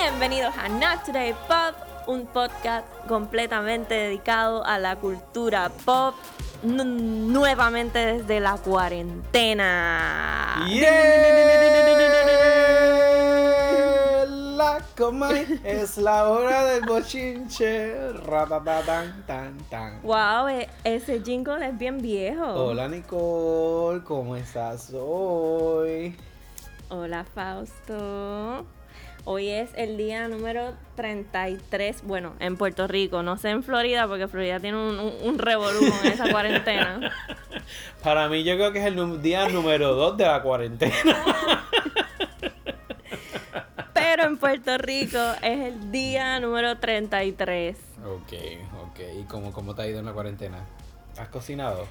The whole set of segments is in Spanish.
Bienvenidos a Not Today Pop, un podcast completamente dedicado a la cultura pop, nuevamente desde la cuarentena. Yeah, la es la hora del bochinche. Ratatatan, tan, tan. Wow, e- ese jingle es bien viejo. Hola Nicole, ¿cómo estás hoy? Hola Fausto. Hoy es el día número 33, bueno, en Puerto Rico, no sé en Florida, porque Florida tiene un, un, un revolú con esa cuarentena. Para mí yo creo que es el día número 2 de la cuarentena. Pero en Puerto Rico es el día número 33. Ok, ok. ¿Y cómo, cómo te ha ido en la cuarentena? ¿Has cocinado?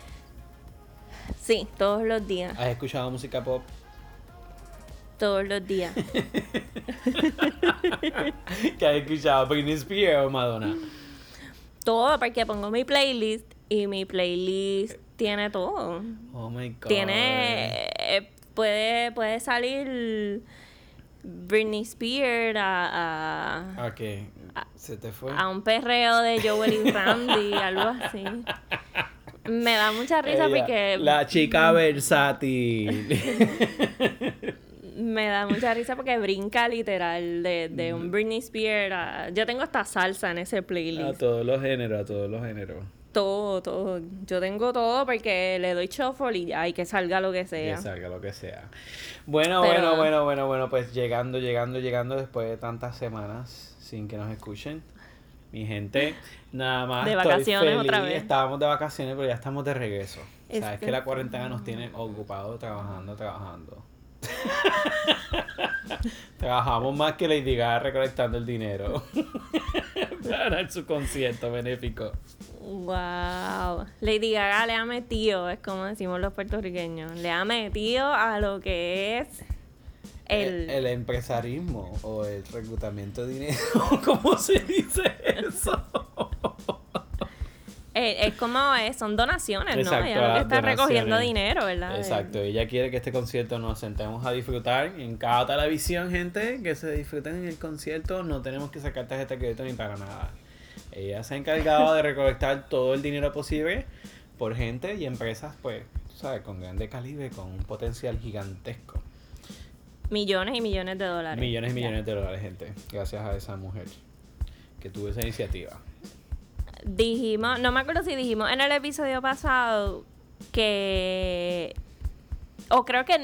Sí, todos los días, ¿Has escuchado música pop? Todos los días. ¿Qué has escuchado? ¿Britney Spears o Madonna? Todo, porque pongo mi playlist y mi playlist tiene todo. Oh my god. Tiene, eh, puede, puede salir Britney Spears a, a, Ok, se te fue. a un perreo de Joel y Randy, algo así. Me da mucha risa Ella, porque La chica versátil. Me da mucha risa porque brinca literal de, de un Britney Spears a- yo tengo hasta salsa en ese a playlist. todos los géneros, a todos los géneros. Todo, todo. Yo tengo todo porque le doy shuffle y ya, y que salga lo que sea. Que salga lo que sea. Bueno, Pero- bueno, bueno, bueno, bueno, pues llegando, llegando, llegando después de tantas semanas sin que nos escuchen. Mi gente, nada más. De estoy vacaciones feliz. otra vez. Estábamos de vacaciones, pero ya estamos de regreso. Es que- la cuarentena nos tiene ocupados trabajando, trabajando. Trabajamos más que Lady Gaga recolectando el dinero para su concierto benéfico. Wow. Lady Gaga le ha metido, es como decimos los puertorriqueños, le ha metido a lo que es el... el, el empresarismo o el reclutamiento de dinero, ¿cómo se dice eso? Eh, es como es, son donaciones, ¿no? Ella lo que está recogiendo dinero, ¿verdad? Exacto, ella quiere que este concierto nos sentemos a disfrutar en cada televisión, gente, que se disfruten en el concierto, no tenemos que sacar tarjeta de crédito ni para nada. Ella se ha encargado de recolectar todo el dinero posible por gente y empresas, pues, tú sabes, con grande calibre, con un potencial gigantesco. Millones y millones de dólares. Millones y Ya. millones de dólares, gente, gracias a esa mujer que tuvo esa iniciativa. Dijimos, no me acuerdo si dijimos en el episodio pasado que... O creo que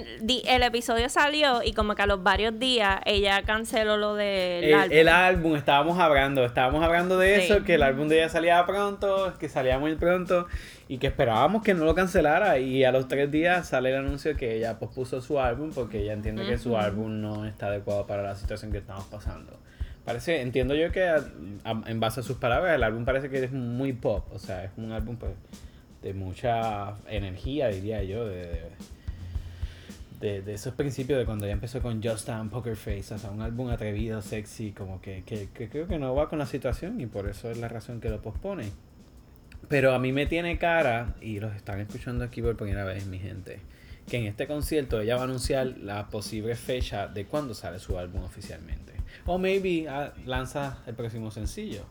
el episodio salió y como que a los varios días ella canceló lo del El, álbum. el álbum, estábamos hablando, estábamos hablando de Sí. eso, que el álbum de ella salía pronto, que salía muy pronto y que esperábamos que no lo cancelara y a los tres días sale el anuncio que ella pospuso su álbum porque ella entiende que su álbum no está adecuado para la situación que estamos pasando. Parece, entiendo yo que en base a sus palabras el álbum parece que es muy pop, o sea, es un álbum pues, de mucha energía, diría yo, de, de, esos principios de cuando ella empezó con Just Dance, Poker Face, o sea, un álbum atrevido, sexy, como que, que creo que no va con la situación y por eso es la razón que lo pospone. Pero a mí me tiene cara, y los están escuchando aquí por primera vez, mi gente, que en este concierto ella va a anunciar la posible fecha de cuándo sale su álbum oficialmente. O maybe ah, lanza el próximo sencillo.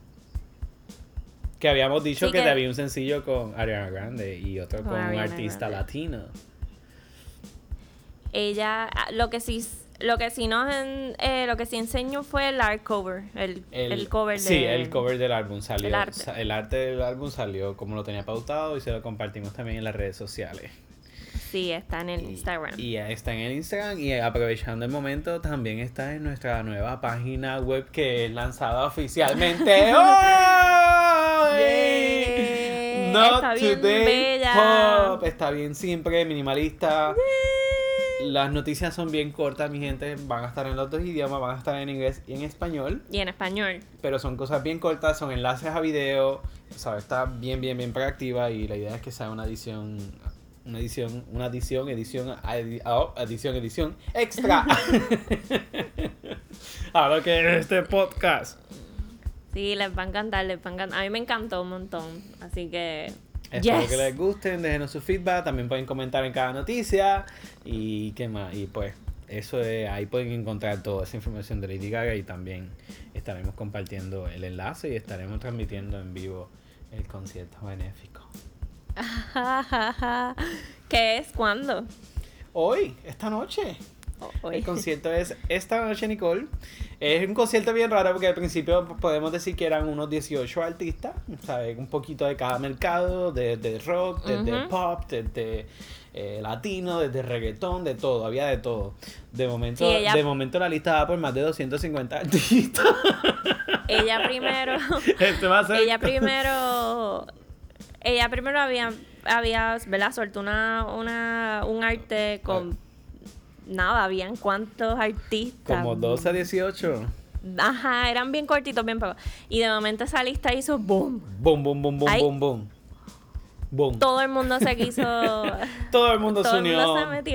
Que habíamos dicho Sí, que, que- había un sencillo con Ariana Grande y otro Con un artista Grande. latino. Ella, ah, lo que sí, lo que sí nos, en- eh, lo que sí enseñó fue el art cover, el, el, cover de... Sí, el cover del álbum salió. el arte. el arte del álbum salió como lo tenía pautado y se lo compartimos también en las redes sociales. Sí, está en el Y- Instagram. Y, está en el Instagram y aprovechando el momento también está en nuestra nueva página web que es lanzada oficialmente hoy. Not Está bien Today bella. Pop. Está bien simple, minimalista. Las noticias son bien cortas, mi gente. Van a estar en los dos idiomas, van a estar en inglés y en español. Y en español. Pero son cosas bien cortas, son enlaces a video. ¿sabes? Está bien, bien, bien proactiva y la idea es que sea una edición. Una edición, una edición, edición, adi- oh, edición, edición extra. Ahora que es este podcast. Sí, les va a encantar, les va a encantar. A mí me encantó un montón, así que... Espero yes. que les gusten, déjenos su feedback, también pueden comentar en cada noticia y qué más, y pues eso es, ahí pueden encontrar toda esa información de Lady Gaga y también estaremos compartiendo el enlace y estaremos transmitiendo en vivo el concierto benéfico. ¿Qué es? ¿Cuándo? Hoy, esta noche. Hoy. El concierto es esta noche, Nicole. Es un concierto bien raro porque al principio podemos decir que eran unos 18 artistas, ¿sabes? Un poquito de cada mercado, de, rock, de, pop, de, eh, latino, desde reggaetón, de todo, había de todo. De momento, de momento la lista va por más de 250 artistas. Ella primero. Ella primero. Ella primero había, había ¿verdad? Suelto una, una, un arte con. Nada, habían cuántos artistas. Como 12 a 18. Ajá, eran bien cortitos, bien pocos. Y de momento esa lista hizo boom. Boom, boom, boom, boom, boom, boom. Todo el mundo se quiso. todo el mundo se unió.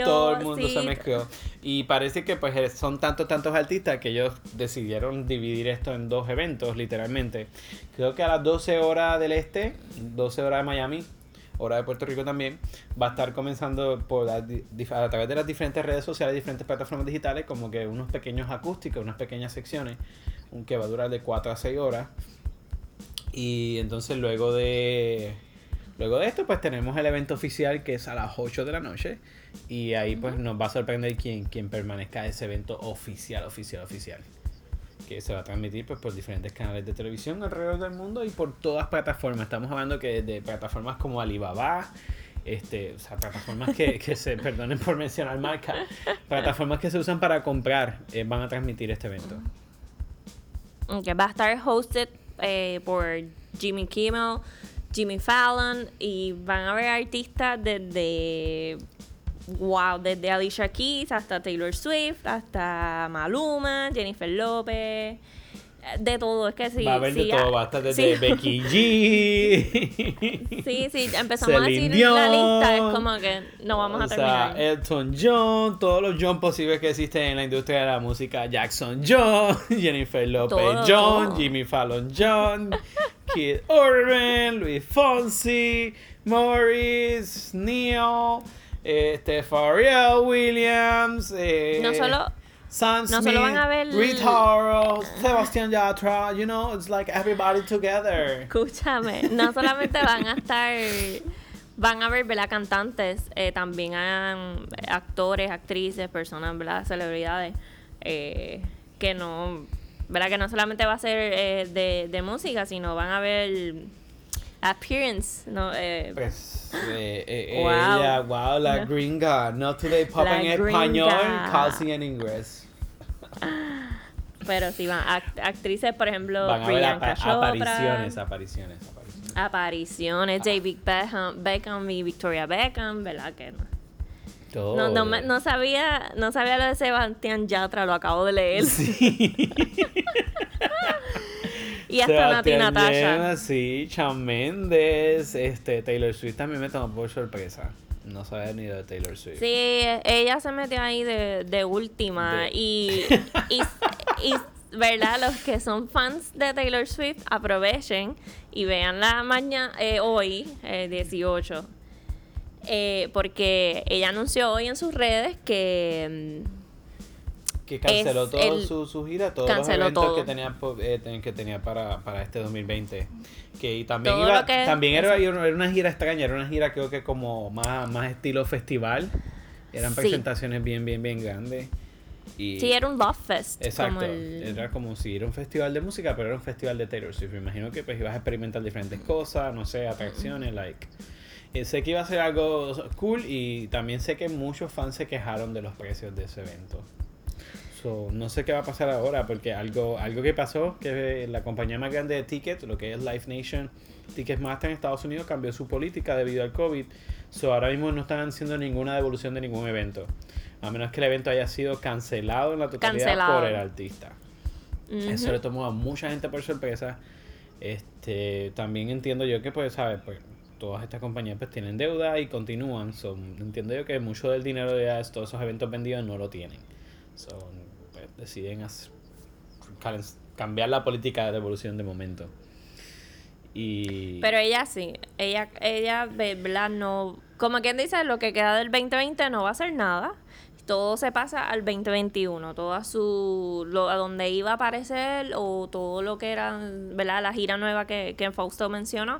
todo el mundo se mezcló. Y parece que pues son tantos, tantos artistas que ellos decidieron dividir esto en dos eventos, literalmente. Creo que a las 12 horas del este, 12 horas de Miami, hora de Puerto Rico también, va a estar comenzando por a, través de las diferentes redes sociales, diferentes plataformas digitales, como que unos pequeños acústicos, unas pequeñas secciones, que va a durar de 4 a 6 horas. Y entonces luego de Luego de esto, pues tenemos el evento oficial que es a las 8 de la noche. Y ahí pues nos va a sorprender quién, quién permanezca ese evento oficial, oficial, oficial. Que se va a transmitir pues, por diferentes canales de televisión alrededor del mundo y por todas plataformas. Estamos hablando que de plataformas como Alibaba, este, o sea, plataformas que, que se, perdonen por mencionar marca, plataformas que se usan para comprar, eh, van a transmitir este evento. Que va a estar hosted eh, por Jimmy Kimmel, Jimmy Fallon y van a haber artistas desde wow, desde Alicia Keys hasta Taylor Swift, hasta Maluma, Jennifer López, de todo, es que sí. Va a haber de todo, va a estar desde Becky G. sí, sí, empezamos a decir la lista, es como que no vamos a terminar. Sea, Elton John, todos los John posibles que existen en la industria de la música, Jackson John, Jennifer López John, Jimmy Fallon John, Kid Urban, Luis Fonsi, Morris, Neil, este, Pharrell Williams. Eh, no solo Sam no solo van a ver Sebastián Yatra, you know, it's like everybody together. Escúchame, no solamente van a estar, van a ver, ¿verdad? Cantantes, eh, también actores, actrices, personas, ¿verdad? Celebridades, eh, que no, ¿verdad? Que no solamente va a ser eh, de, de música, sino van a ver appearance, ¿no? Eh, pues, eh, eh, wow. ella, wow, la gringa, no today pop en español, casi en inglés. Pero sí, van actrices, por ejemplo, van a Priyanka Chopra, apariciones, apariciones, apariciones. Apariciones, ah. David Beckham, Beckham y Victoria Beckham, ¿verdad que no? No, no, no, sabía, no sabía lo de Sebastián Yatra, lo acabo de leer. Sí. y hasta Nati Natasha. sí, Shawn Mendes, este, Taylor Swift también me tomó por sorpresa. No sabía ni de Taylor Swift. Sí, ella se metió ahí de, de última. Y, y, ¿verdad? Los que son fans de Taylor Swift, aprovechen y vean la mañana, eh, hoy, eh, 18. Eh, porque ella anunció hoy en sus redes que. Mm, que canceló toda su, su, gira, todos los eventos que tenía, eh, que tenía para, para este 2020 que también iba, también era, era, una gira extraña, era una gira creo que como más, más estilo festival. Eran presentaciones bien, bien, bien grandes. Y sí, era un Love Fest. Exacto. Era como si era un festival de música, pero era un festival de Taylor Swift. Me imagino que pues ibas a experimentar diferentes cosas, no sé, atracciones, like. Eh, sé que iba a ser algo cool y también sé que muchos fans se quejaron de los precios de ese evento no sé qué va a pasar ahora, porque algo, algo que pasó, que la compañía más grande de tickets, lo que es Live Nation, Ticketmaster en Estados Unidos, cambió su política debido al COVID. So, ahora mismo no están haciendo ninguna devolución de ningún evento. A menos que el evento haya sido cancelado en la totalidad por el artista. Eso le tomó a mucha gente por sorpresa. Este, también entiendo yo que, pues, ¿sabes? Pues, todas estas compañías pues tienen deuda y continúan. So, entiendo yo que mucho del dinero de todos esos eventos vendidos no lo tienen. So, deciden cambiar la política de devolución de momento. Y... Pero ella sí, ella, ella, ¿verdad? No, como quien dice, lo que queda del 2020 no va a ser nada. todo se pasa al 2021, toda su, lo, a donde iba a aparecer o todo lo que era, ¿verdad? La gira nueva que, que Fausto mencionó,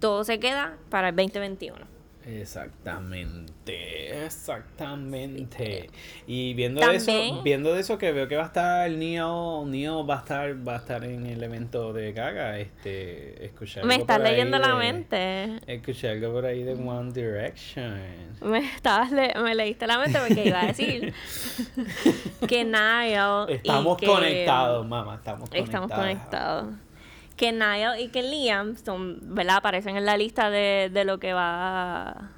todo se queda para el 2021. Exactamente, exactamente. Y viendo eso, viendo de eso que veo que va a estar el Neo, Neo va a estar, va a estar en el evento de Gaga, este, escuchar Me estás leyendo la mente. Escuché algo por ahí de One Direction. Me estabas me leíste la mente porque iba a decir que Niall Estamos conectados, mamá, estamos conectados. Estamos conectados que Niall y que Liam son, ¿verdad? Aparecen en la lista de, de lo que va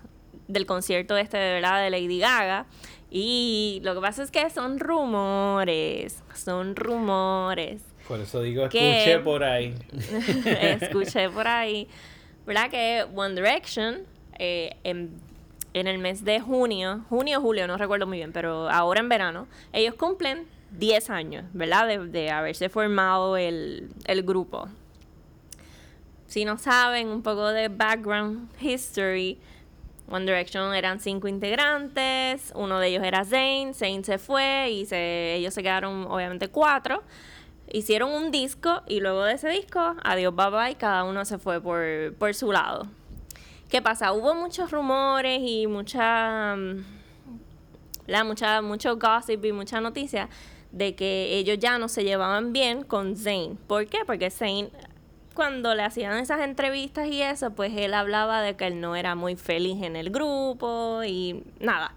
del concierto este de verdad de Lady Gaga. Y lo que pasa es que son rumores, son rumores. Por eso digo, escuché por ahí. escuché por ahí. ¿Verdad? Que One Direction, eh, en, el mes de junio, junio o julio, no recuerdo muy bien, pero ahora en verano, ellos cumplen 10 años, ¿verdad? De, de haberse formado el, el grupo. Si no saben un poco de background history, One Direction eran cinco integrantes, uno de ellos era Zayn, Zayn se fue y se, ellos se quedaron obviamente cuatro. Hicieron un disco y luego de ese disco, adiós bye bye, cada uno se fue por, por su lado. ¿Qué pasa? Hubo muchos rumores y mucha, la, mucha, mucho gossip y mucha noticia de que ellos ya no se llevaban bien con Zayn. ¿Por qué? Porque Zayn cuando le hacían esas entrevistas y eso, pues él hablaba de que él no era muy feliz en el grupo y nada.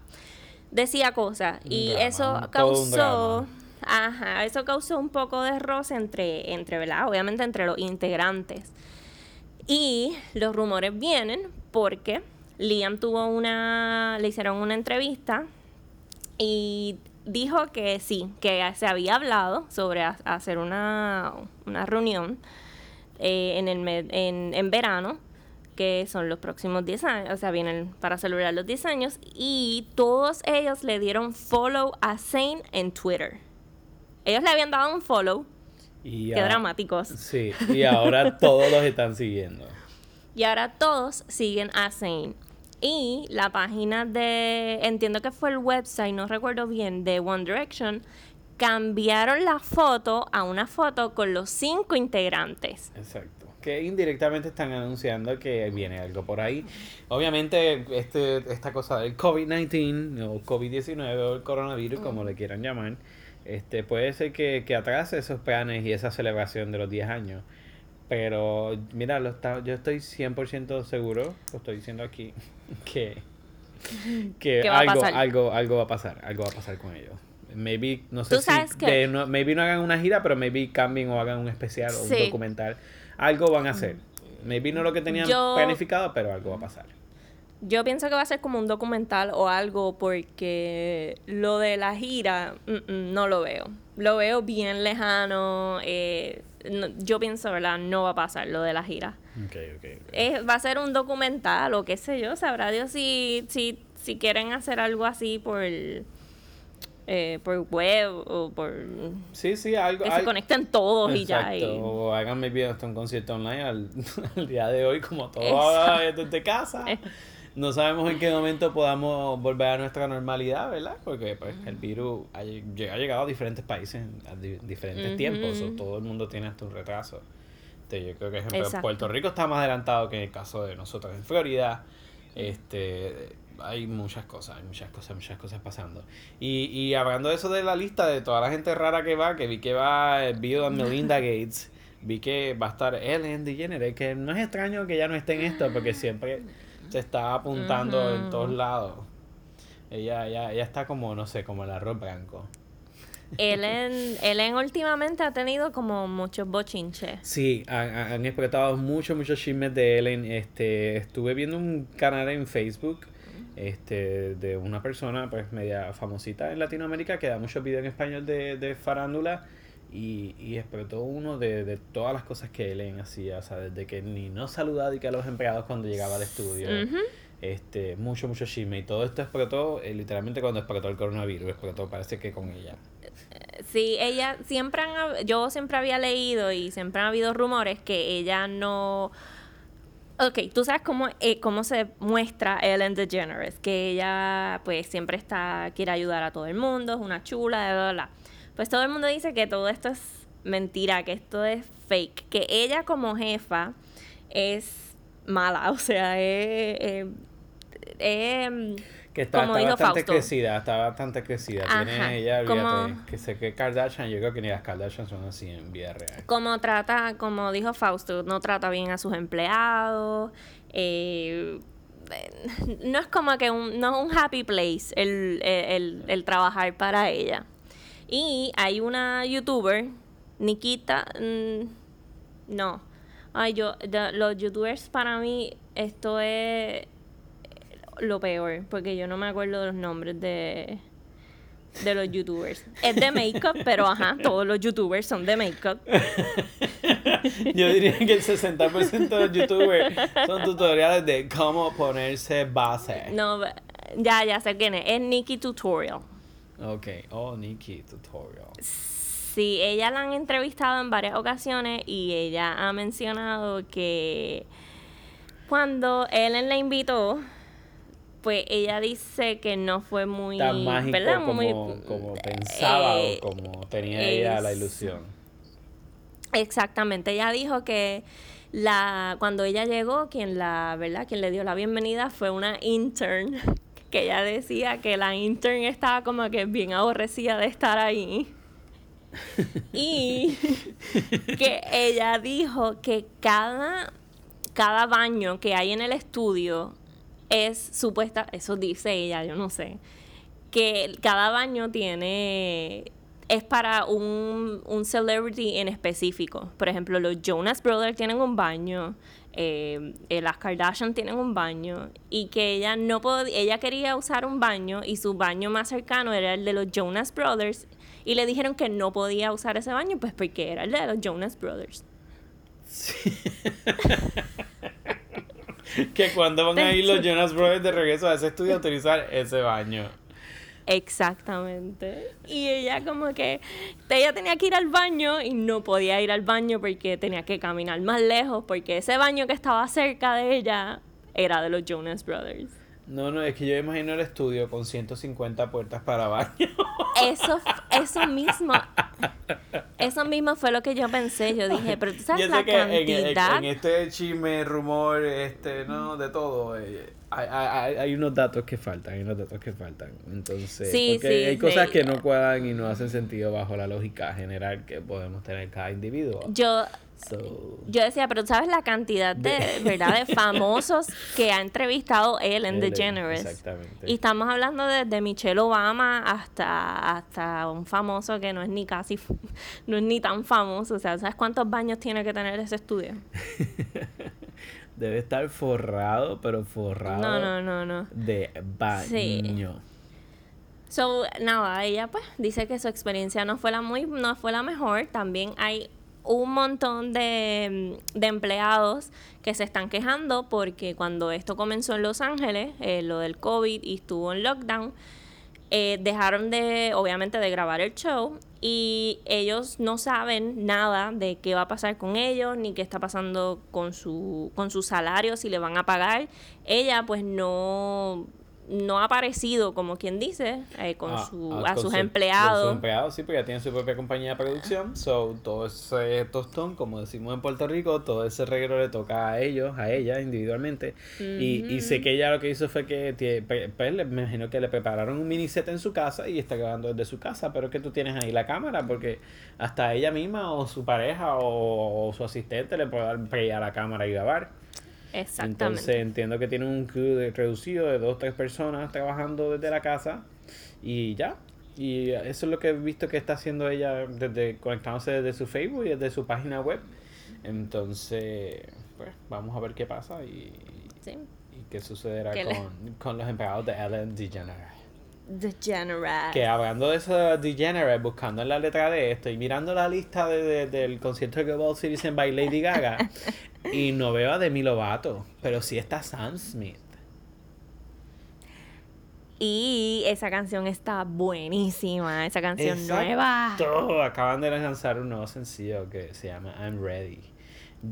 Decía cosas. Y eso causó. Ajá, eso causó un poco de roce entre, entre, ¿verdad? Obviamente entre los integrantes. Y los rumores vienen porque Liam tuvo una. le hicieron una entrevista y dijo que sí, que se había hablado sobre hacer una, una reunión eh, en, el en, en verano, que son los próximos 10 años, o sea, vienen para celebrar los 10 años, y todos ellos le dieron follow a Zane en Twitter. Ellos le habían dado un follow. Y Qué dramáticos. Sí, y ahora todos los están siguiendo. Y ahora todos siguen a Zane. Y la página de, entiendo que fue el website, no recuerdo bien, de One Direction, cambiaron la foto a una foto con los cinco integrantes. Exacto. Que indirectamente están anunciando que viene algo por ahí. Obviamente, este, esta cosa del COVID-19 o COVID-19 o el coronavirus, como le quieran llamar, este, puede ser que, que atrase esos planes y esa celebración de los 10 años. Pero, mira, lo está, yo estoy 100% seguro, lo estoy diciendo aquí, que, que algo, algo, algo va a pasar, algo va a pasar con ellos. Maybe, no sé si, no, maybe no hagan una gira, pero maybe cambien o hagan un especial o un documental. Algo van a hacer. Maybe no lo que tenían planificado, pero algo va a pasar. Yo pienso que va a ser como un documental o algo porque lo de la gira mm, mm, no lo veo. Lo veo bien lejano. Eh, yo pienso, ¿verdad? No va a pasar lo de la gira. va a ser un documental o qué sé yo. Sabrá Dios si, si, si quieren hacer algo así por... El, eh, por web o por sí sí algo que se conecten todos y ya o hagan maybe hasta un concierto online al, día de hoy como todo desde casa. Eh. no sabemos en qué momento podamos volver a nuestra normalidad verdad porque pues el virus ha, llegado a diferentes países a diferentes tiempos o todo el mundo tiene hasta un retraso. Yo creo que ejemplo, Puerto Rico está más adelantado que en el caso de nosotros en Florida. Este hay muchas cosas, hay muchas cosas, muchas cosas pasando. Y, y hablando de eso de la lista de toda la gente rara que va, que vi que va Bill y Melinda Gates, vi que va a estar Ellen DeGeneres, que no es extraño que ya no esté en esto, porque siempre se está apuntando en todos lados. Ella, ella, ella está como, no sé, como el arroz blanco. Ellen, Ellen últimamente ha tenido como muchos bochinches. Sí, han, han explotado muchos, muchos chismes de Ellen. Este, estuve viendo un canal en Facebook este, de una persona pues media famosita en Latinoamérica que da muchos videos en español de, de farándula y, y explotó uno de, de, todas las cosas que Ellen hacía, o sea, desde que ni no saludaba y que a los empleados cuando llegaba al estudio, este, mucho, mucho chisme y todo esto explotó eh, literalmente cuando explotó el coronavirus, explotó parece que con ella. Sí, ella siempre han, yo siempre había leído y siempre han habido rumores que ella no Ok, tú sabes cómo, eh, cómo se muestra Ellen DeGeneres, que ella pues siempre está, quiere ayudar a todo el mundo, es una chula, bla, bla, bla. Pues todo el mundo dice que todo esto es mentira, que esto es fake, que ella como jefa es mala, o sea, es... es- Que está, como está dijo bastante Fausto. crecida, está bastante crecida. Ajá, Tiene ella, olvídate, que sé que Kardashian, yo creo que ni las Kardashian son así en vida real. como trata, como dijo Fausto, no trata bien a sus empleados. eh, no es como que un, no es un happy place el, el, el- el trabajar para ella. Y hay una youtuber, Nikita, mm, no. Ay, yo, de- los youtubers para mí, esto es lo peor, porque yo no me acuerdo de los nombres de, de los youtubers. Es de make-up, pero ajá, todos los youtubers son de make-up. Yo diría que el 60% de los youtubers son tutoriales de cómo ponerse base. No, ya, ya sé quién es. Es Nikki Tutorial. Ok, oh, Nikki Tutorial. Sí, ella la han entrevistado en varias ocasiones y ella ha mencionado que cuando Ellen la invitó, pues ella dice que no fue muy... Tan mágico ¿verdad? como, Muy- como pensaba eh, o como tenía ella la ilusión. Exactamente, ella dijo que la cuando ella llegó, quien la, ¿verdad? Quien le dio la bienvenida fue una intern, que ella decía que la intern estaba como que bien aborrecida de estar ahí. y que ella dijo que cada cada baño que hay en el estudio es supuesta, eso dice ella, yo no sé, que cada baño tiene es para un, un celebrity en específico. Por ejemplo, los Jonas Brothers tienen un baño, eh, eh, las Kardashian tienen un baño, y que ella no podía, ella quería usar un baño y su baño más cercano era el de los Jonas Brothers, y le dijeron que no podía usar ese baño, pues porque era el de los Jonas Brothers. Que cuando van a ir los Jonas Brothers de regreso a ese estudio a utilizar ese baño. Exactamente. Y ella como que ella tenía que ir al baño y no podía ir al baño porque tenía que caminar más lejos porque ese baño que estaba cerca de ella era de los Jonas Brothers. No, no, es que yo imagino el estudio con 150 puertas para baño. Eso eso mismo eso mismo fue lo que yo pensé. Yo dije, pero tú sabes la que en- cantidad en este chisme, rumor, este, no, de todo, eh, hay, hay, hay unos datos que faltan, hay unos datos que faltan. Entonces, Sí, porque sí, hay cosas sí. que no cuadran y no hacen sentido bajo la lógica general que podemos tener cada individuo. yo So, yo decía, pero sabes la cantidad de, ¿verdad? de famosos que ha entrevistado Ellen Ellen, DeGeneres. exactamente. Y estamos hablando desde Michelle Obama hasta, hasta un famoso que no es ni casi, no es ni tan famoso. O sea, ¿sabes cuántos baños tiene que tener ese estudio? debe estar forrado, pero forrado No, no, no, no. de baño. Sí. So, nada, ella pues dice que su experiencia no fue la muy, no fue la mejor. También hay un montón de, mm, de empleados que se están quejando porque cuando esto comenzó en Los Ángeles, eh, lo del COVID y estuvo en lockdown, eh, dejaron de, obviamente, de grabar el show y ellos no saben nada de qué va a pasar con ellos, ni qué está pasando con su, con su salario, si le van a pagar. Ella, pues, no, no ha aparecido, como quien dice, eh, con, Ah, su, ah, a con sus su- empleados. con sus empleados, sí, porque ya tienen su propia compañía de producción. So, todo ese tostón, como decimos en Puerto Rico, todo ese reguero le toca a ellos, a ella individualmente. y, y sé que ella lo que hizo fue que, pues, me imagino que le prepararon un mini set en su casa y está grabando desde su casa. Pero es que tú tienes ahí la cámara, porque hasta ella misma o su pareja o, o su asistente le puede dar play a la cámara y grabar. Exactamente. Entonces entiendo que tiene un crew de- reducido de dos o tres personas trabajando desde la casa y ya. Y eso es lo que he visto que está haciendo ella desde conectándose desde su Facebook y desde su página web. Entonces, pues vamos a ver qué pasa y, Sí. y qué sucederá le- con, con los empleados de Ellen DeGeneres. Degenerate. Que hablando de eso de DeGeneres, buscando en la letra de esto y mirando la lista de, de- del concierto de Global Citizen by Lady Gaga y no veo a Demi Lovato, pero sí está Sam Smith. Y esa canción está buenísima, esa canción nueva. Exacto. Acaban de lanzar un nuevo sencillo que se llama I'm Ready.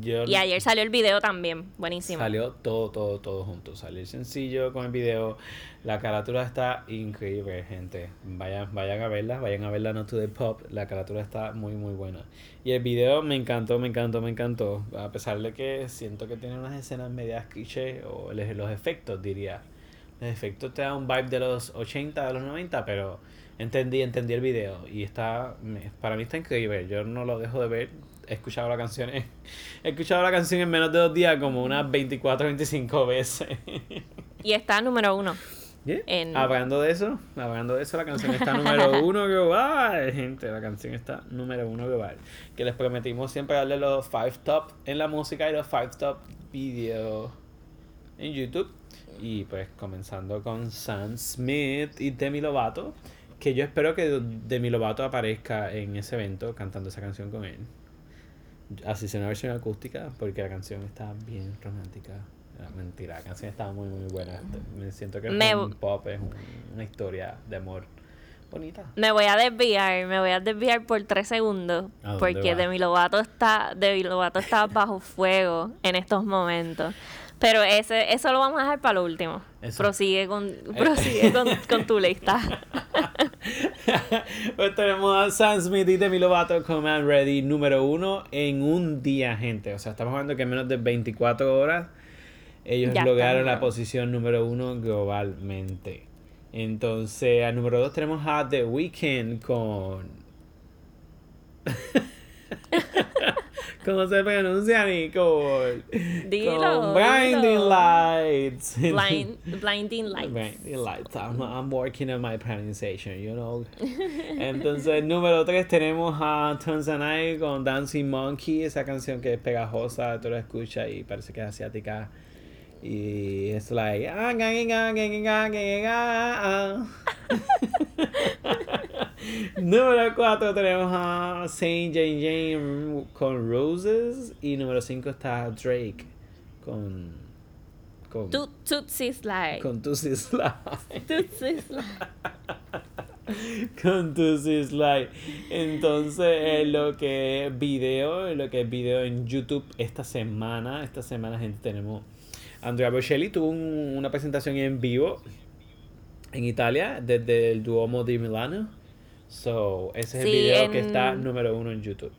Yo Y ayer salió el video también, buenísimo. Salió todo, todo, todo junto. Salió el sencillo con el video. La carátula está increíble, gente. Vayan, vayan a verla, vayan a verla No to the Pop. La carátula está muy, muy buena. Y el video me encantó, me encantó, me encantó. A pesar de que siento que tiene unas escenas medias cliché, o los efectos, diría. Los efectos te dan un vibe de los 80, de los 90, pero entendí, entendí el video. Y está, para mí está increíble. Yo no lo dejo de ver. He escuchado la canción, he escuchado la canción en menos de dos días como unas 24, 25 veces. Y está número uno. Yeah. En- Hablando de eso, hablando de eso, la canción está número uno global, gente. La canción está número uno global. Que les prometimos siempre darle los five top en la música y los five top video en YouTube. Y pues comenzando con Sam Smith y Demi Lovato. Que yo espero que Demi Lovato aparezca en ese evento cantando esa canción con él. Así una versión acústica, porque la canción está bien romántica. Ah, Mentira, la canción está muy, muy buena. Me siento que es un pop, es un- una historia de amor bonita. Me voy a desviar, me voy a desviar por tres segundos. ¿A dónde Porque? Demi Lovato está, Demi Lovato está bajo fuego en estos momentos. Pero ese, eso lo vamos a dejar para lo último. Eso. Prosigue con, prosigue con, con tu lista. pues tenemos a Sam Smith y Demi Lovato con Man Ready número uno en un día, gente. O sea, estamos hablando que en menos de 24 horas ellos Ya lograron está, la posición número uno globalmente. Entonces, al número dos tenemos a The Weeknd con... ¿Cómo se pronuncia, Nicole? Dilo, Con Blinding dilo. Lights. Blind, blinding Lights. Blinding Lights. I'm, I'm working on my pronunciation, you know. Entonces, número 3 tenemos a Tanzanite con Dancing Monkey, esa canción que es pegajosa, tú la escuchas y parece que es asiática. Y es like. Número 4 tenemos a Saint Jane Jane con Roses. Y número 5 está Drake con. con Tu- Tootsie Slide. con Tusi Slide. Tootsie Slide. con Tusi Slide. Entonces, eh, lo que es video, lo que es video en YouTube esta semana, esta semana, gente, tenemos. Andrea Bocelli tuvo un- una presentación en vivo en Italia desde el Duomo di Milano. So, ese es el video que está número uno en YouTube.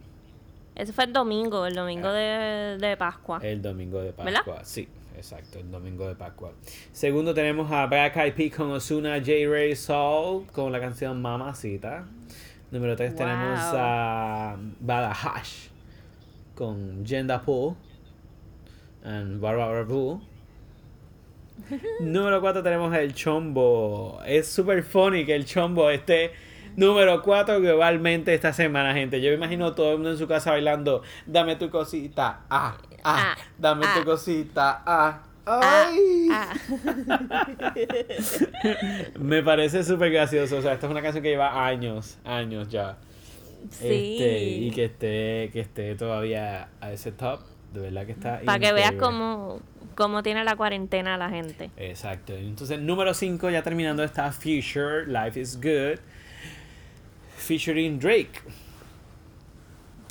Ese fue el domingo, el domingo de, de Pascua. El domingo de ¿Verdad? Pascua. Sí, exacto, el domingo de Pascua. Segundo tenemos a Black Eyed Peas con Ozuna, J. Ray Soul con la canción Mamacita. Número 3 Wow. tenemos a Badahash con Jenda Pool and Barbara Boo. número 4 tenemos el Chombo. Es super funny que el Chombo esté número 4 globalmente esta semana, gente. Yo me imagino todo el mundo en su casa bailando. Dame tu cosita. Ah, ah. Ah, dame tu ah. cosita. Ah. Ah, Ay. ah. Me parece súper gracioso. O sea, esta es una canción que lleva años, años ya. Sí. Este, y que esté, que esté todavía a ese top. De verdad que está. Para que veas cómo, cómo tiene la cuarentena la gente. Exacto. Entonces, número 5, ya terminando, está Future, Life is Good. Featuring Drake.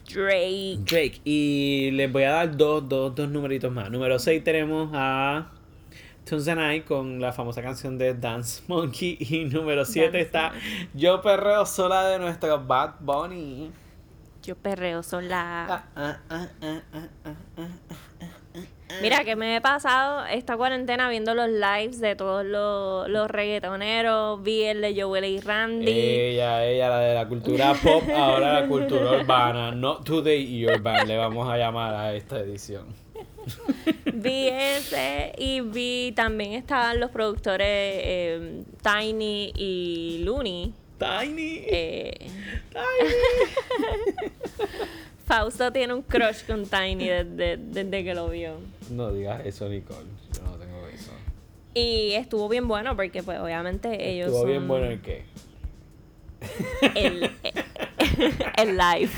Drake. Drake. Y les voy a dar dos, dos, dos numeritos más. Número 6 tenemos a Night con la famosa canción de Dance Monkey. Y número 7 Dance está Yo Perreo Sola de nuestro Bad Bunny. Yo perreo sola. Ah, ah, ah. Mira que me he pasado esta cuarentena viendo los lives de todos los, los reggaetoneros. Vi el de Joel y Randy. Ella, ella, la de la cultura pop, ahora la cultura urbana. Not today urban, le vamos a llamar a esta edición. Vi ese y vi también estaban los productores eh, Tiny y Looney. Tiny. Eh, Tiny. Fausto tiene un crush con Tiny desde, desde que lo vio. No digas eso, Nicole. Yo no tengo eso. Y estuvo bien bueno porque pues obviamente ellos Estuvo bien bueno el qué. el, el live.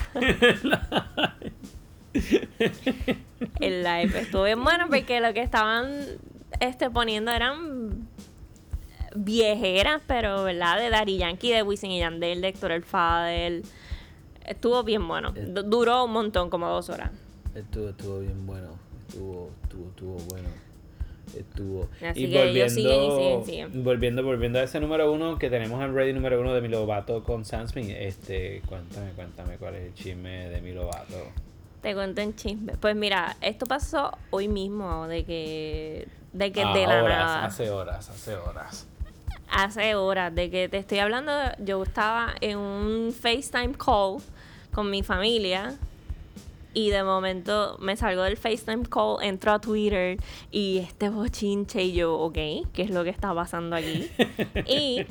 el live estuvo bien bueno porque lo que estaban este poniendo eran viejeras, pero verdad, de Daddy Yankee, de Wisin y Yandel, de Héctor El Fadel. Estuvo bien bueno. Du- Duró un montón, como dos horas. Estuvo, estuvo bien bueno. Estuvo, estuvo, estuvo bueno. Estuvo. Así y que ellos volviendo, siguen y siguen, siguen. volviendo, volviendo a ese número uno que tenemos en Ready número uno de Mi Lovato con Sam Smith, este, cuéntame, cuéntame cuál es el chisme de Mi Lovato. Te cuento en chisme. Pues mira, esto pasó hoy mismo, de que, de que de la Ah, horas, nada. hace horas, hace horas. hace horas de que te estoy hablando, yo estaba en un FaceTime call con mi familia y de momento me salgo del FaceTime call, entro a Twitter y este bochinche y yo, ok, ¿qué es lo que está pasando aquí? y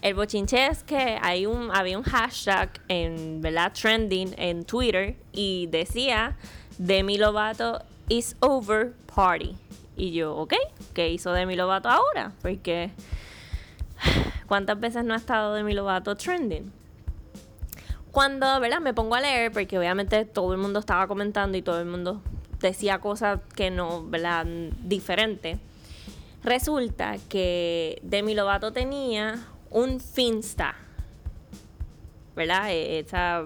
el bochinche es que hay un, había un hashtag en, ¿verdad? Trending en Twitter y decía Demi Lovato is over party. Y yo, ok, ¿qué hizo Demi Lovato ahora? Porque ¿cuántas veces no ha estado Demi Lovato trending? Cuando, ¿verdad? Me pongo a leer, porque obviamente todo el mundo estaba comentando y todo el mundo decía cosas que no, ¿verdad? Diferente. Resulta que Demi Lovato tenía un Finsta, ¿verdad? E- Esa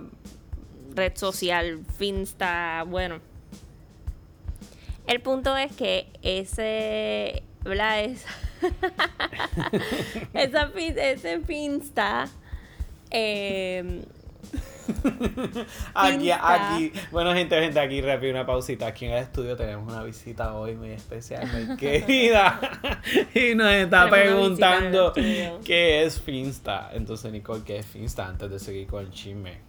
red social Finsta, bueno. El punto es que ese, ¿verdad? Es, esa, ese Finsta, eh, Aquí, aquí, bueno gente, gente, aquí rápido una pausita. Aquí en el estudio tenemos una visita hoy muy especial, muy querida. y nos está Tenemos preguntando qué es Finsta. Entonces, Nicole, ¿qué es Finsta? Antes de seguir con el chisme.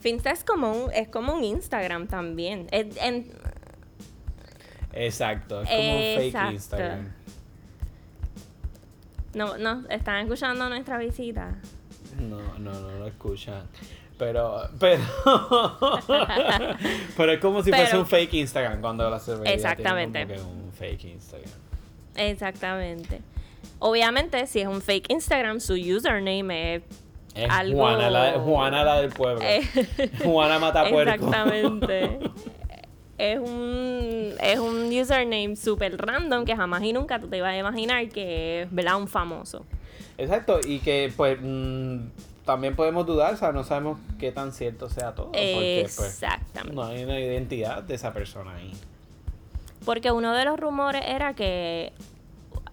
Finsta es como un, es como un Instagram también. Es- en- Exacto, es como un fake. Instagram. no, no, están escuchando nuestra visita. No, no, no lo escuchan. Pero, pero, pero es como si fuese un fake Instagram cuando la tiene Exactamente. como que un fake Instagram. Exactamente. Obviamente, si es un fake Instagram, su username es Es algo... Juana, la, Juana la del pueblo. Eh, Juana mata puerco. Exactamente. es un, es un username súper random que jamás y nunca tú te ibas a imaginar que es, ¿verdad? Un famoso. Exacto, y que pues mm, también podemos dudar, o sea, no sabemos qué tan cierto sea todo. Porque pues Exactamente. no hay una identidad de esa persona ahí. Porque uno de los rumores era que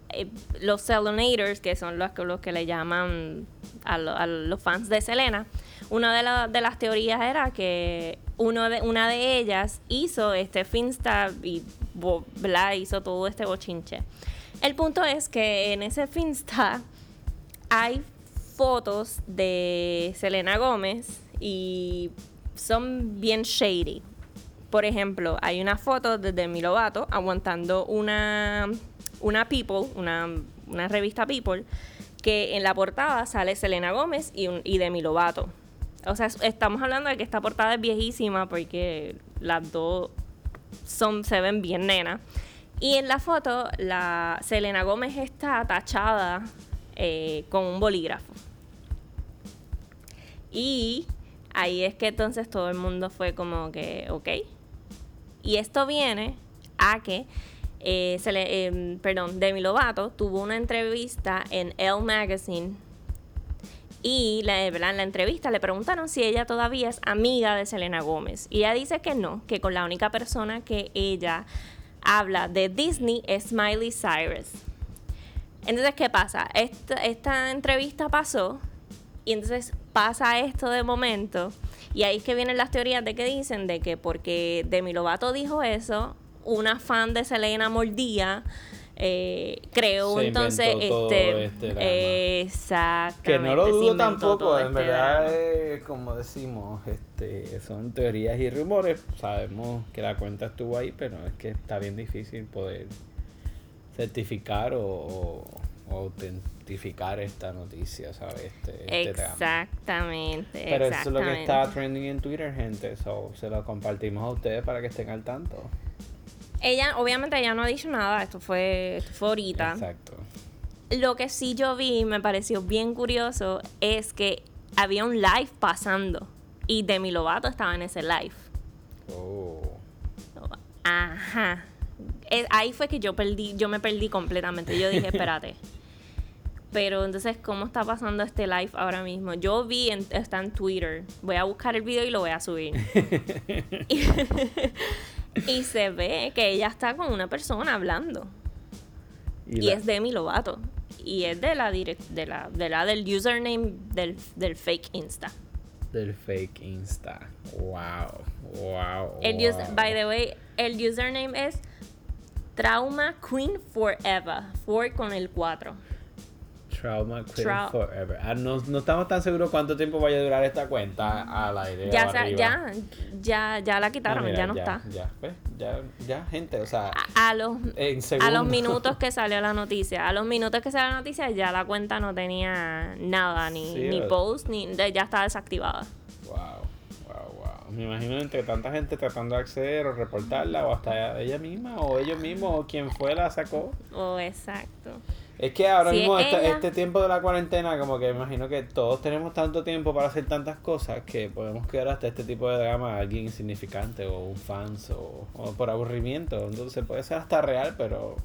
eh, los Selenators, que son los, que- los que le llaman a, lo- a los fans de Selena, una de, la- de las teorías era que uno de, una de ellas hizo este Finsta y bla, hizo todo este bochinche. El punto es que en ese Finsta hay fotos de Selena Gómez y son bien shady. Por ejemplo, hay una foto de Demi Lovato aguantando una, una People, una, una revista People, que en la portada sale Selena Gómez y, y Demi Lovato. O sea, es- estamos hablando de que esta portada es viejísima porque las dos son, se ven bien nenas. Y en la foto, la Selena Gómez está tachada eh, con un bolígrafo. Y ahí es que entonces todo el mundo fue como que, ok. Y esto viene a que, eh, se le, em, perdón, Demi Lovato tuvo una entrevista en Elle Magazine. Y la, ¿verdad? en la entrevista le preguntaron si ella todavía es amiga de Selena Gómez. Y ella dice que no, que con la única persona que ella habla de Disney es Miley Cyrus. Entonces, ¿qué pasa? Esta, esta entrevista pasó y entonces pasa esto de momento y ahí es que vienen las teorías de que dicen de que porque Demi Lovato dijo eso, una fan de Selena Mordía eh, creó Se entonces este, este exactamente Que no lo dudo tampoco, en este verdad, eh, como decimos, este, son teorías y rumores. Sabemos que la cuenta estuvo ahí, pero es que está bien difícil poder certificar o, o- o autentificar esta noticia, ¿sabes? Este, este. Exactamente, Pero eso es lo que está trending en Twitter, gente. So, se lo compartimos a ustedes para que estén al tanto. Ella, obviamente, ella no ha dicho nada. Esto fue, esto fue ahorita. Exacto. Lo que sí yo vi y me pareció bien curioso es que había un live pasando y Demi Lovato estaba en ese live. Oh. Ajá. Eh, Ahí fue que yo perdí, yo me perdí completamente. Yo dije, espérate. Pero entonces, ¿cómo está pasando este live ahora mismo? Yo vi, en, está en Twitter. Voy a buscar el video y lo voy a subir. y, y se ve que ella está con una persona hablando. Y, Y, la- es Demi Lovato. Y es de la, direc- de la, de la del username del, del fake Insta. Del fake Insta. Wow. Wow. El wow. by the way, el username es Trauma Queen Forever. For con el 4. Trauma Queen Trau- Forever. Ah, no, no estamos tan seguros cuánto tiempo vaya a durar esta cuenta al aire. Ya, o se- arriba. ya, ya, ya la Ah, quitaron, mira, ya no está. Ya, pues, ya, ya, gente, o sea, A, a los, en a los minutos que salió la noticia, a los minutos que salió la noticia, ya la cuenta no tenía nada, ni, Sí, ni o- post, ni ya estaba desactivada. Wow. Me imagino entre tanta gente tratando de acceder o reportarla, o hasta ella misma, o ellos mismos, o quien fue la sacó. Oh, exacto. Es que ahora Si mismo, es este, este tiempo de la cuarentena, como que me imagino que todos tenemos tanto tiempo para hacer tantas cosas que podemos quedar hasta este tipo de drama a alguien insignificante o un fans o, o por aburrimiento. Entonces puede ser hasta real, pero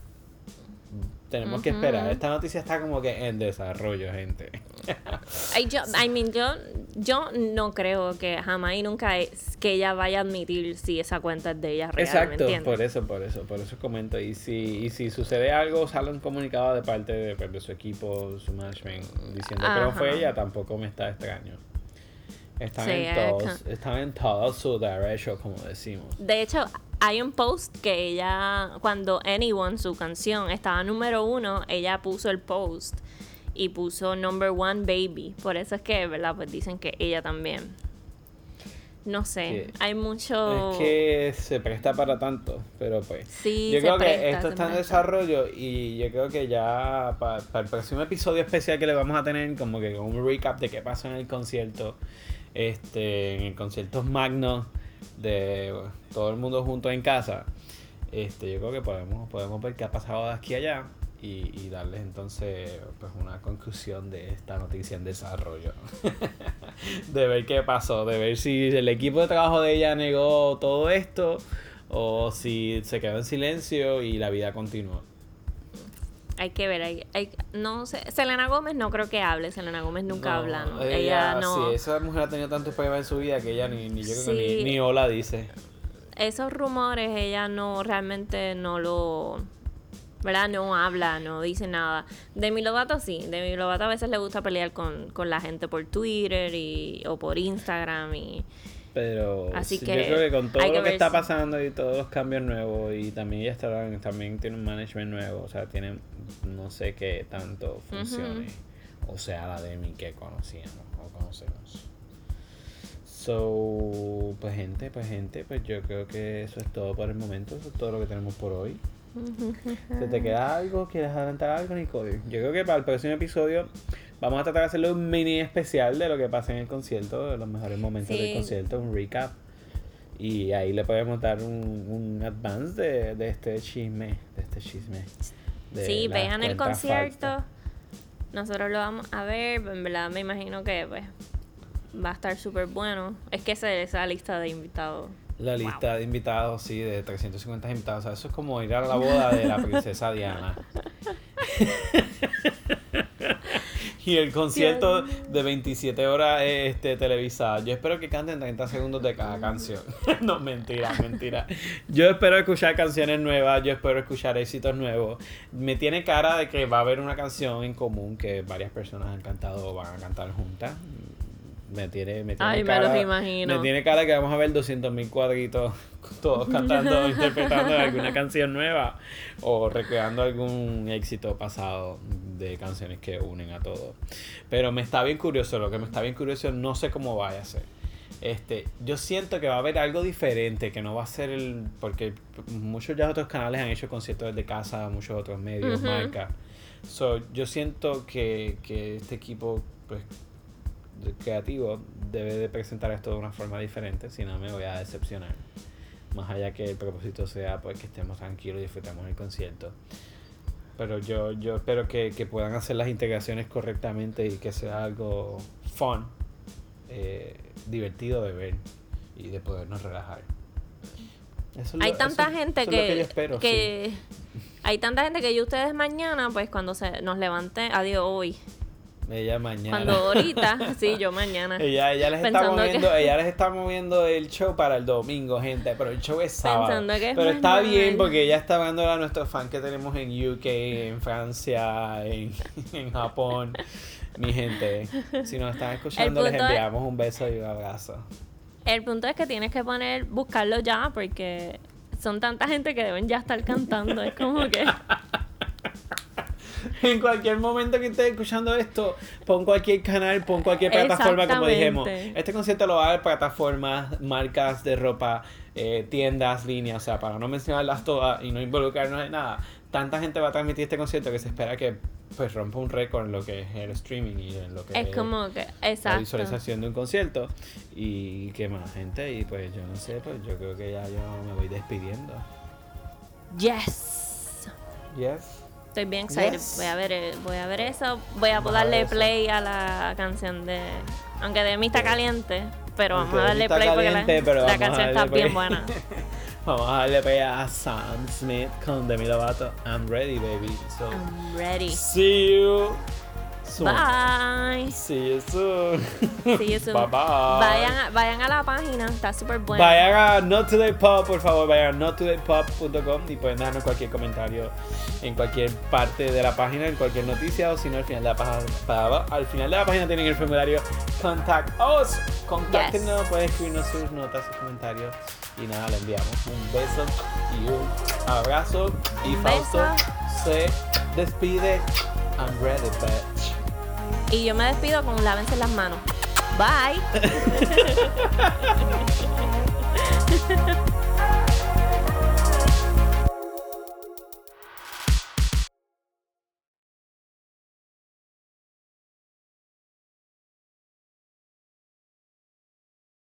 tenemos que esperar. Esta noticia está como que en desarrollo, gente. Yo, I mean, yo, yo no creo que jamás y nunca es que ella vaya a admitir si esa cuenta es de ella real, ¿me Exacto, por eso, por eso, por eso comento. Y si, y si sucede algo, sale un comunicado de parte de, pues, de su equipo, su management, diciendo que no fue ella, tampoco me está extraño. Están Sí, en todos, están en todo su derecho, como decimos. De hecho, hay un post que ella, cuando Anyone, su canción, estaba número uno, ella puso el post y puso number one baby. Por eso es que, ¿verdad? Pues dicen que ella también. No sé, Sí. hay mucho... Es que se presta para tanto, pero pues. Sí, yo creo que esto está en desarrollo y yo creo que ya para el próximo episodio especial que le vamos a tener, como que un recap de qué pasó en el concierto, este, en el concierto magno de todo el mundo junto en casa, este, yo creo que podemos, podemos ver qué ha pasado de aquí a allá y, y darles entonces pues una conclusión de esta noticia en desarrollo. de ver qué pasó, de ver si el equipo de trabajo de ella negó todo esto o si se quedó en silencio y la vida continuó. Hay que ver, hay, hay- no sé, Selena Gómez no creo que hable, Selena Gómez nunca No, habla, ¿no? Ella, no... Sí, esa mujer ha tenido tantos problemas en su vida que ella ni, ni yo creo que ni, ni hola dice. esos rumores ella no realmente no lo ¿verdad? No habla, no dice nada. Demi Lovato sí, Demi Lovato a veces le gusta pelear con, con la gente por Twitter y, o por Instagram y Pero Así sí, que yo creo que con todo que lo que está pasando y todos los cambios nuevos y también ella está, también tiene un management nuevo, o sea, tiene no sé qué tanto funcione. O sea, la Demi que conocíamos o conocemos. So, pues gente, pues gente, pues yo creo que eso es todo por el momento, eso es todo lo que tenemos por hoy. ¿Se te queda algo? ¿Quieres adelantar algo, Nicole? Yo creo que para el próximo episodio vamos a tratar de hacerle un mini especial de lo que pasa en el concierto, de los mejores momentos Sí. del concierto, un recap. Y ahí le podemos dar un, un advance de, de este chisme, de este chisme. de sí, vean el concierto. Nosotros lo vamos a ver, en verdad me imagino que pues va a estar súper bueno. Es que esa, esa lista de invitados. La lista de invitados, sí, de 350 invitados. O sea, eso es como ir a la boda de la princesa Diana. y el concierto de 27 horas este, televisada. Yo espero que canten 30 segundos de cada canción. no, mentira, mentira. Yo espero escuchar canciones nuevas, yo espero escuchar éxitos nuevos. Me tiene cara de que va a haber una canción en común que varias personas han cantado o van a cantar juntas. Me tiene, me tiene Ay, me cara, los imagino. Me tiene cara que vamos a ver 200.000 cuadritos todos cantando, interpretando alguna canción nueva o recreando algún éxito pasado de canciones que unen a todos. Pero me está bien curioso, lo que me está bien curioso, no sé cómo vaya a ser. Este, yo siento que va a haber algo diferente, que no va a ser el. Porque muchos ya otros canales han hecho conciertos desde casa, muchos otros medios, Ujú. marcas. So, yo siento que, que este equipo, pues, creativo, debe de presentar esto de una forma diferente, si no me voy a decepcionar. Más allá que el propósito sea, pues, que estemos tranquilos y disfrutemos el concierto. Pero yo, yo espero que, que puedan hacer las integraciones correctamente y que sea algo fun, eh, divertido de ver y de podernos relajar. Eso es lo- Hay eso- tanta eso gente es que yo espero, que Hay tanta gente que yo ustedes mañana, pues cuando se nos levante, adiós hoy. Ella mañana. Cuando ahorita, sí, yo mañana. Ella, ella, les está moviendo, que- ella les está moviendo el show para el domingo, gente. Pero el show es sábado. Pensando que es pero está bien porque ella está hablando a nuestros fans que tenemos en UK, en Francia, en, en Japón. Mi gente, si nos están escuchando, les es- enviamos un beso y un abrazo. El punto es que tienes que poner, buscarlo ya, porque son tanta gente que deben ya estar cantando. Es como que. En cualquier momento que estés escuchando esto, pon cualquier canal, pon cualquier plataforma, como dijimos. Este concierto lo va a dar plataformas, marcas de ropa, eh, tiendas, líneas, o sea, para no mencionarlas todas y no involucrarnos en nada. Tanta gente va a transmitir este concierto que se espera que pues rompa un récord en lo que es el streaming y en lo que Es como que. la Exacto. visualización de un concierto. Y que más gente, y pues yo no sé, pues yo creo que ya yo me voy despidiendo. Yes. Yes. Estoy bien excited. Yes. Voy a ver eh, voy a ver eso. Voy a darle eso. play a la canción de. Aunque de mí está caliente. Pero Aunque vamos a darle play porque caliente, la, pero la vamos a canción está bien buena. Vamos a darle play a Sam Smith con Demi Lovato. I'm ready, baby. So, I'm ready. see you soon. Bye. See you soon. See you soon. Bye bye. Vayan a, vayan a la página, está súper buena. Vayan a Not Today Pop, por favor, vayan a nottodaypop.com y pueden darnos cualquier comentario en cualquier parte de la página, en cualquier noticia, o si no, al final de la página, al final de la página tienen el formulario Contact Us. Contáctenos, pueden escribirnos sus notas, sus comentarios. Y nada, le enviamos un beso y un abrazo. Y Un Fausto beso. se despide. I'm ready, bitch. Y yo me despido con lávense las manos. Bye.